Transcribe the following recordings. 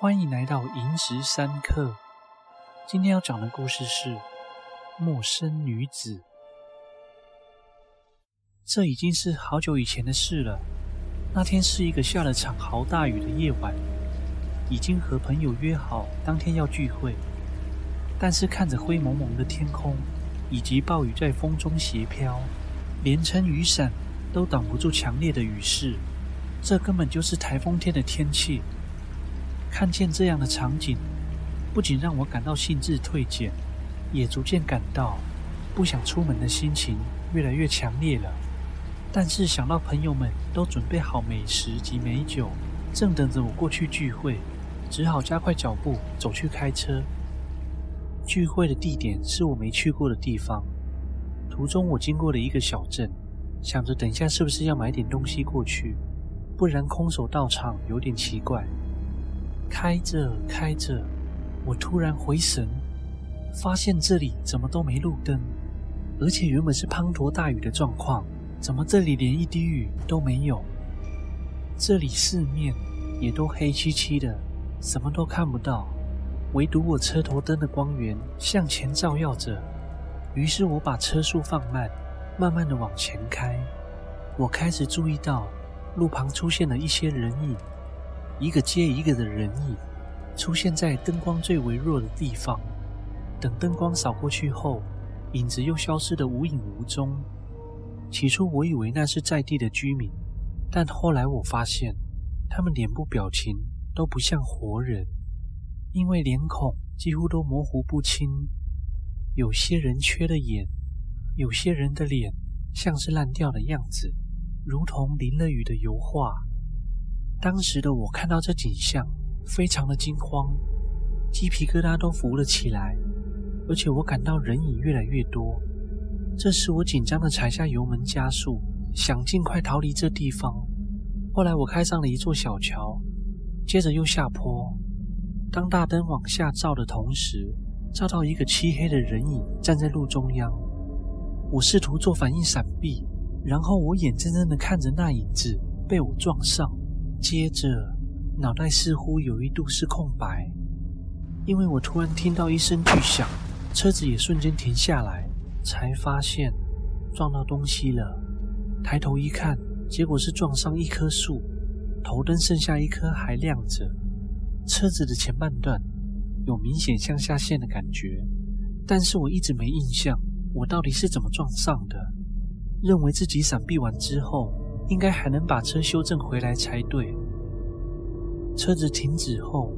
欢迎来到萤石三刻。今天要讲的故事是《陌生女子》。这已经是好久以前的事了。那天是一个下了场豪大雨的夜晚，已经和朋友约好当天要聚会，但是看着灰蒙蒙的天空，以及暴雨在风中斜飘，连撑雨伞都挡不住强烈的雨势。这根本就是台风天的天气。看见这样的场景，不仅让我感到兴致退减，也逐渐感到不想出门的心情越来越强烈了。但是想到朋友们都准备好美食及美酒，正等着我过去聚会，只好加快脚步走去开车。聚会的地点是我没去过的地方。途中我经过了一个小镇，想着等一下是不是要买点东西过去。不然空手到场有点奇怪。开着开着，我突然回神，发现这里怎么都没路灯，而且原本是滂沱大雨的状况，怎么这里连一滴雨都没有？这里四面也都黑漆漆的，什么都看不到，唯独我车头灯的光源向前照耀着。于是我把车速放慢，慢慢的往前开。我开始注意到。路旁出现了一些人影，一个接一个的人影出现在灯光最微弱的地方。等灯光扫过去后，影子又消失得无影无踪。起初我以为那是在地的居民，但后来我发现，他们脸部表情都不像活人，因为脸孔几乎都模糊不清。有些人缺了眼，有些人的脸像是烂掉的样子。如同淋了雨的油画。当时的我看到这景象，非常的惊慌，鸡皮疙瘩都浮了起来，而且我感到人影越来越多。这时我紧张的踩下油门加速，想尽快逃离这地方。后来我开上了一座小桥，接着又下坡。当大灯往下照的同时，照到一个漆黑的人影站在路中央。我试图做反应闪避。然后我眼睁睁的看着那影子被我撞上，接着脑袋似乎有一度是空白，因为我突然听到一声巨响，车子也瞬间停下来，才发现撞到东西了。抬头一看，结果是撞上一棵树，头灯剩下一颗还亮着，车子的前半段有明显向下陷的感觉，但是我一直没印象，我到底是怎么撞上的。认为自己闪避完之后，应该还能把车修正回来才对。车子停止后，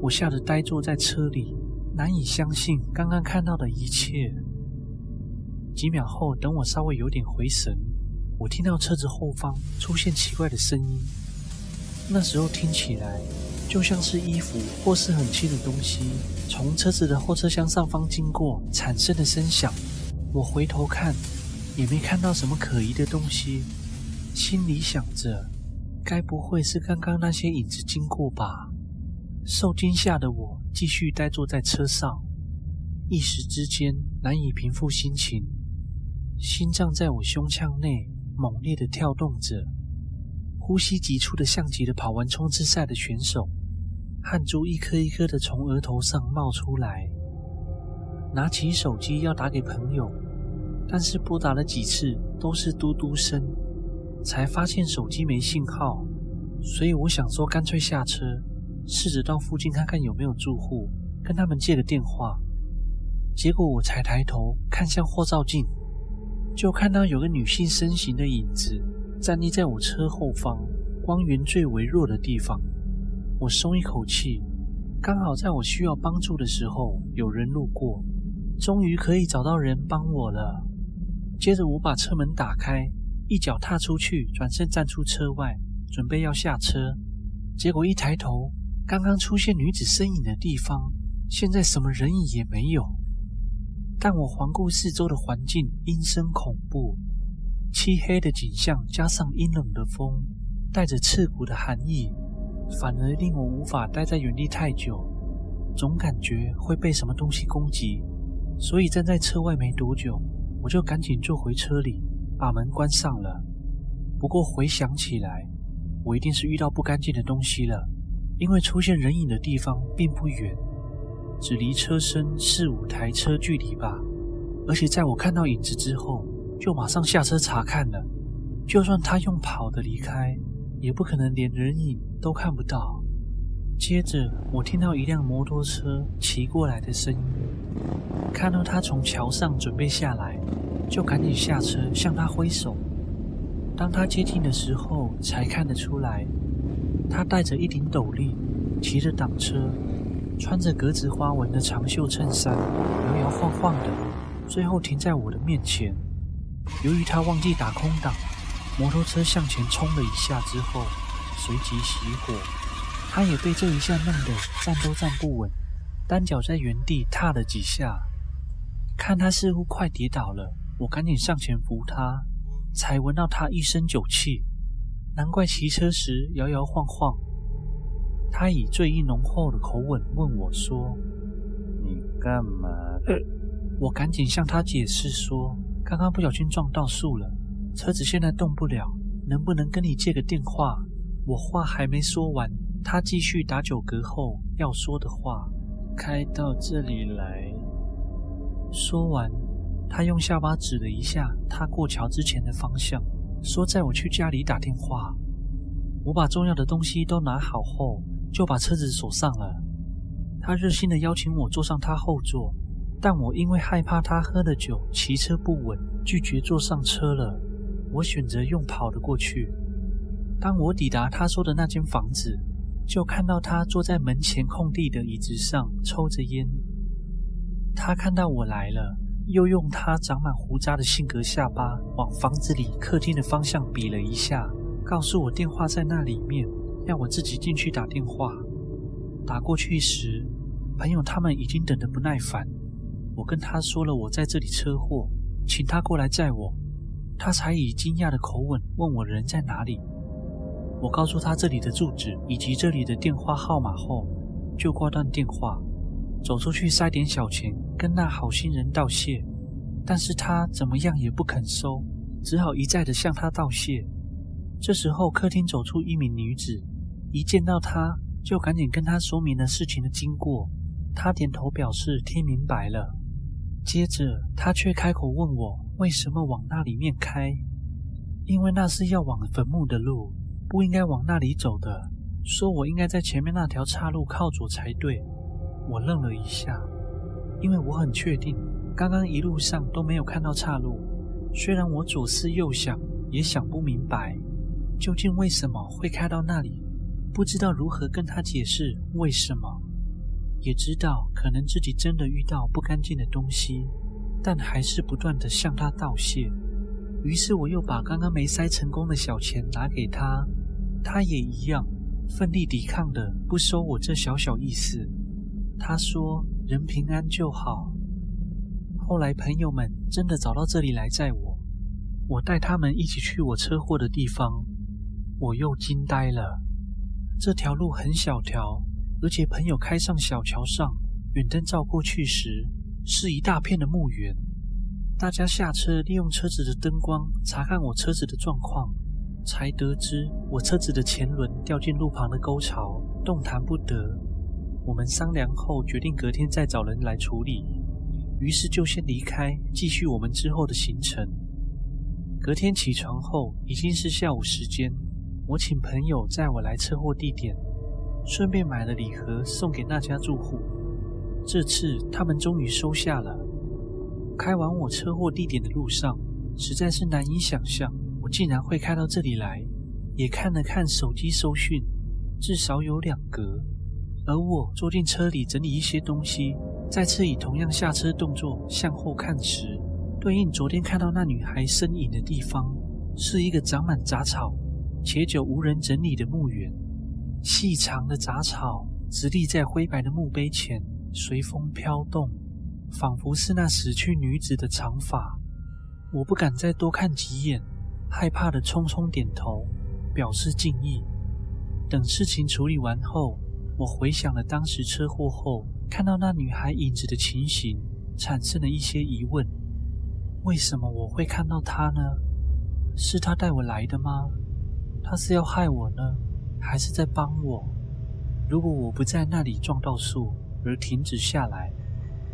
我吓得呆坐在车里，难以相信刚刚看到的一切。几秒后，等我稍微有点回神，我听到车子后方出现奇怪的声音。那时候听起来就像是衣服或是很轻的东西从车子的后车厢上方经过产生的声响。我回头看。也没看到什么可疑的东西，心里想着，该不会是刚刚那些影子经过吧？受惊吓的我继续呆坐在车上，一时之间难以平复心情，心脏在我胸腔内猛烈地跳动着，呼吸急促的像极了跑完冲刺赛的选手，汗珠一颗一颗的从额头上冒出来，拿起手机要打给朋友。但是拨打了几次都是嘟嘟声，才发现手机没信号，所以我想说干脆下车，试着到附近看看有没有住户，跟他们借个电话。结果我才抬头看向后照镜，就看到有个女性身形的影子站立在我车后方光源最微弱的地方。我松一口气，刚好在我需要帮助的时候有人路过，终于可以找到人帮我了。接着我把车门打开，一脚踏出去，转身站出车外，准备要下车。结果一抬头，刚刚出现女子身影的地方，现在什么人影也没有。但我环顾四周的环境，阴森恐怖，漆黑的景象加上阴冷的风，带着刺骨的寒意，反而令我无法待在原地太久，总感觉会被什么东西攻击。所以站在车外没多久。我就赶紧坐回车里，把门关上了。不过回想起来，我一定是遇到不干净的东西了，因为出现人影的地方并不远，只离车身四五台车距离吧。而且在我看到影子之后，就马上下车查看了。就算他用跑的离开，也不可能连人影都看不到。接着，我听到一辆摩托车骑过来的声音，看到他从桥上准备下来，就赶紧下车向他挥手。当他接近的时候，才看得出来，他戴着一顶斗笠，骑着挡车，穿着格子花纹的长袖衬衫，摇摇晃晃的，最后停在我的面前。由于他忘记打空挡。摩托车向前冲了一下之后，随即熄火。他也被这一下弄得站都站不稳，单脚在原地踏了几下。看他似乎快跌倒了，我赶紧上前扶他，才闻到他一身酒气，难怪骑车时摇摇晃晃。他以醉意浓厚的口吻问我说：“你干嘛？”呃，我赶紧向他解释说：“刚刚不小心撞到树了。”车子现在动不了，能不能跟你借个电话？我话还没说完，他继续打酒嗝后要说的话。开到这里来。说完，他用下巴指了一下他过桥之前的方向，说载我去家里打电话。我把重要的东西都拿好后，就把车子锁上了。他热心地邀请我坐上他后座，但我因为害怕他喝了酒骑车不稳，拒绝坐上车了。我选择用跑的过去。当我抵达他说的那间房子，就看到他坐在门前空地的椅子上抽着烟。他看到我来了，又用他长满胡渣的性格下巴往房子里客厅的方向比了一下，告诉我电话在那里面，要我自己进去打电话。打过去时，朋友他们已经等得不耐烦。我跟他说了我在这里车祸，请他过来载我。他才以惊讶的口吻问我人在哪里。我告诉他这里的住址以及这里的电话号码后，就挂断电话，走出去塞点小钱跟那好心人道谢。但是他怎么样也不肯收，只好一再的向他道谢。这时候客厅走出一名女子，一见到他就赶紧跟他说明了事情的经过。他点头表示听明白了。接着他却开口问我。为什么往那里面开？因为那是要往坟墓的路，不应该往那里走的。说我应该在前面那条岔路靠左才对。我愣了一下，因为我很确定，刚刚一路上都没有看到岔路。虽然我左思右想，也想不明白，究竟为什么会开到那里。不知道如何跟他解释为什么，也知道可能自己真的遇到不干净的东西。但还是不断地向他道谢。于是我又把刚刚没塞成功的小钱拿给他，他也一样奋力抵抗的不收我这小小意思。他说：“人平安就好。”后来朋友们真的找到这里来载我，我带他们一起去我车祸的地方，我又惊呆了。这条路很小条，而且朋友开上小桥上，远灯照过去时。是一大片的墓园，大家下车利用车子的灯光查看我车子的状况，才得知我车子的前轮掉进路旁的沟槽，动弹不得。我们商量后决定隔天再找人来处理，于是就先离开，继续我们之后的行程。隔天起床后已经是下午时间，我请朋友载我来车祸地点，顺便买了礼盒送给那家住户。这次他们终于收下了。开往我车祸地点的路上，实在是难以想象，我竟然会开到这里来。也看了看手机收讯，至少有两格。而我坐进车里整理一些东西，再次以同样下车动作向后看时，对应昨天看到那女孩身影的地方，是一个长满杂草且久无人整理的墓园。细长的杂草直立在灰白的墓碑前。随风飘动，仿佛是那死去女子的长发。我不敢再多看几眼，害怕的匆匆点头，表示敬意。等事情处理完后，我回想了当时车祸后看到那女孩影子的情形，产生了一些疑问：为什么我会看到她呢？是她带我来的吗？她是要害我呢，还是在帮我？如果我不在那里撞到树而停止下来，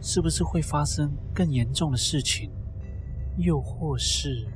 是不是会发生更严重的事情？又或是……